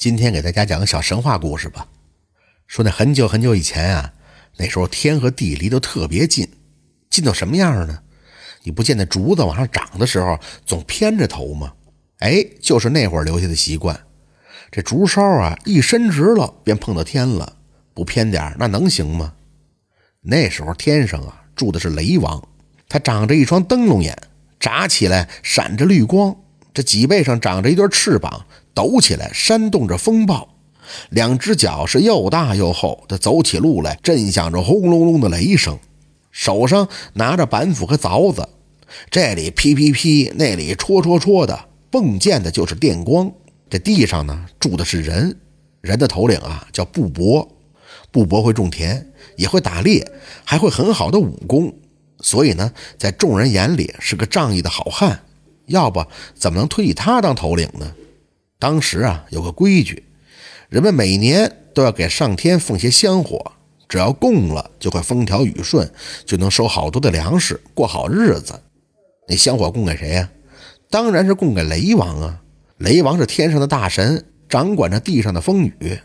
今天给大家讲个小神话故事吧。说那很久很久以前啊，那时候天和地离得特别近，近到什么样呢？你不见那竹子往上长的时候总偏着头吗？哎，就是那会儿留下的习惯。这竹梢啊一伸直了便碰到天了，不偏点那能行吗？那时候天上啊住的是雷王，他长着一双灯笼眼，眨起来闪着绿光，这脊背上长着一对翅膀。抖起来，扇动着风暴，两只脚是又大又厚。他走起路来，震响着轰隆隆的雷声。手上拿着板斧和凿子，这里劈劈劈，那里戳戳戳的，迸溅的就是电光。这地上呢，住的是人，人的头领啊叫布帛。布帛会种田，也会打猎，还会很好的武功，所以呢，在众人眼里是个仗义的好汉。要不怎么能推举他当头领呢？当时啊，有个规矩，人们每年都要给上天奉些香火，只要供了，就会风调雨顺，就能收好多的粮食，过好日子。那香火供给谁呀？当然是供给雷王啊！雷王是天上的大神，掌管着地上的风雨。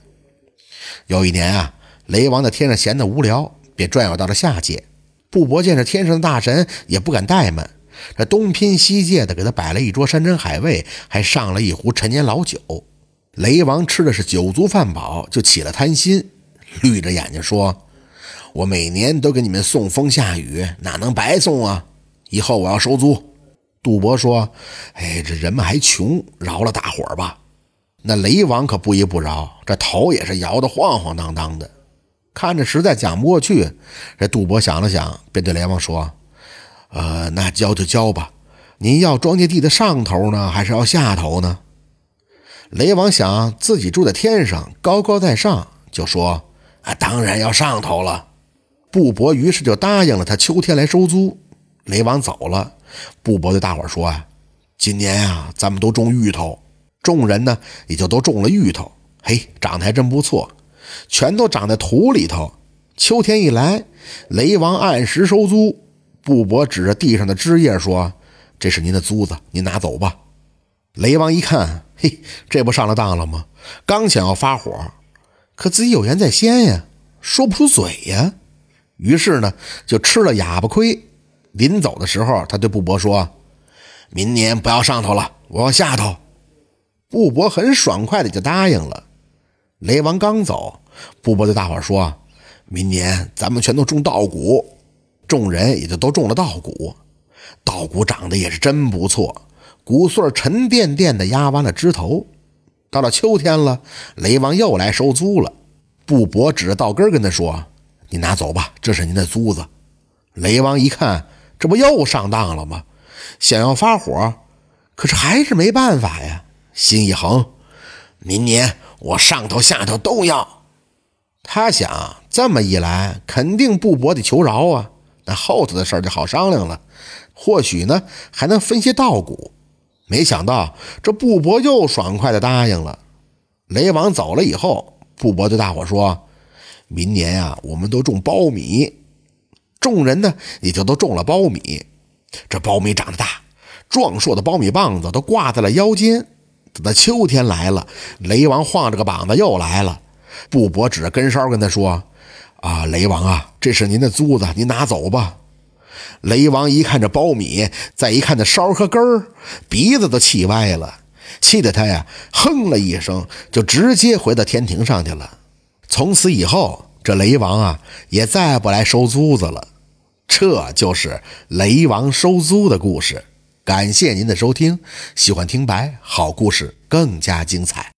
有一年啊，雷王在天上闲得无聊，便转悠到了下界。布伯见着天上的大神，也不敢怠慢。这东拼西借的给他摆了一桌山珍海味，还上了一壶陈年老酒。雷王吃的是酒足饭饱，就起了贪心，绿着眼睛说：“我每年都给你们送风下雨，哪能白送啊？以后我要收租。”杜伯说：“哎，这人们还穷，饶了大伙儿吧。”那雷王可不依不饶，这头也是摇得晃晃荡荡的，看着实在讲不过去。这杜伯想了想，便对雷王说。呃，那交就交吧。您要庄稼地的上头呢，还是要下头呢？雷王想自己住在天上，高高在上，就说：“啊，当然要上头了。”布帛于是就答应了他秋天来收租。雷王走了，布帛对大伙说：“啊，今年啊，咱们都种芋头。”众人呢，也就都种了芋头。嘿，长得还真不错，全都长在土里头。秋天一来，雷王按时收租。布伯指着地上的枝叶说：“这是您的租子，您拿走吧。”雷王一看，嘿，这不上了当了吗？刚想要发火，可自己有言在先呀，说不出嘴呀。于是呢，就吃了哑巴亏。临走的时候，他对布伯说：“明年不要上头了，我要下头。”布伯很爽快的就答应了。雷王刚走，布伯对大伙说：“明年咱们全都种稻谷。”众人也就都种了稻谷，稻谷长得也是真不错，谷穗沉甸甸的压弯了枝头。到了秋天了，雷王又来收租了。布帛指着稻根跟他说：“你拿走吧，这是您的租子。”雷王一看，这不又上当了吗？想要发火，可是还是没办法呀。心一横，明年我上头下头都要。他想，这么一来，肯定布帛得求饶啊。那后头的事儿就好商量了，或许呢还能分些稻谷。没想到这布帛又爽快的答应了。雷王走了以后，布帛对大伙说：“明年呀，我们都种苞米。”众人呢也就都种了苞米。这苞米长得大，壮硕的苞米棒子都挂在了腰间。等到秋天来了，雷王晃着个膀子又来了。布帛指着根梢跟他说。啊，雷王啊，这是您的租子，您拿走吧。雷王一看这苞米，再一看这梢和根儿，鼻子都气歪了，气得他呀哼了一声，就直接回到天庭上去了。从此以后，这雷王啊也再不来收租子了。这就是雷王收租的故事。感谢您的收听，喜欢听白好故事更加精彩。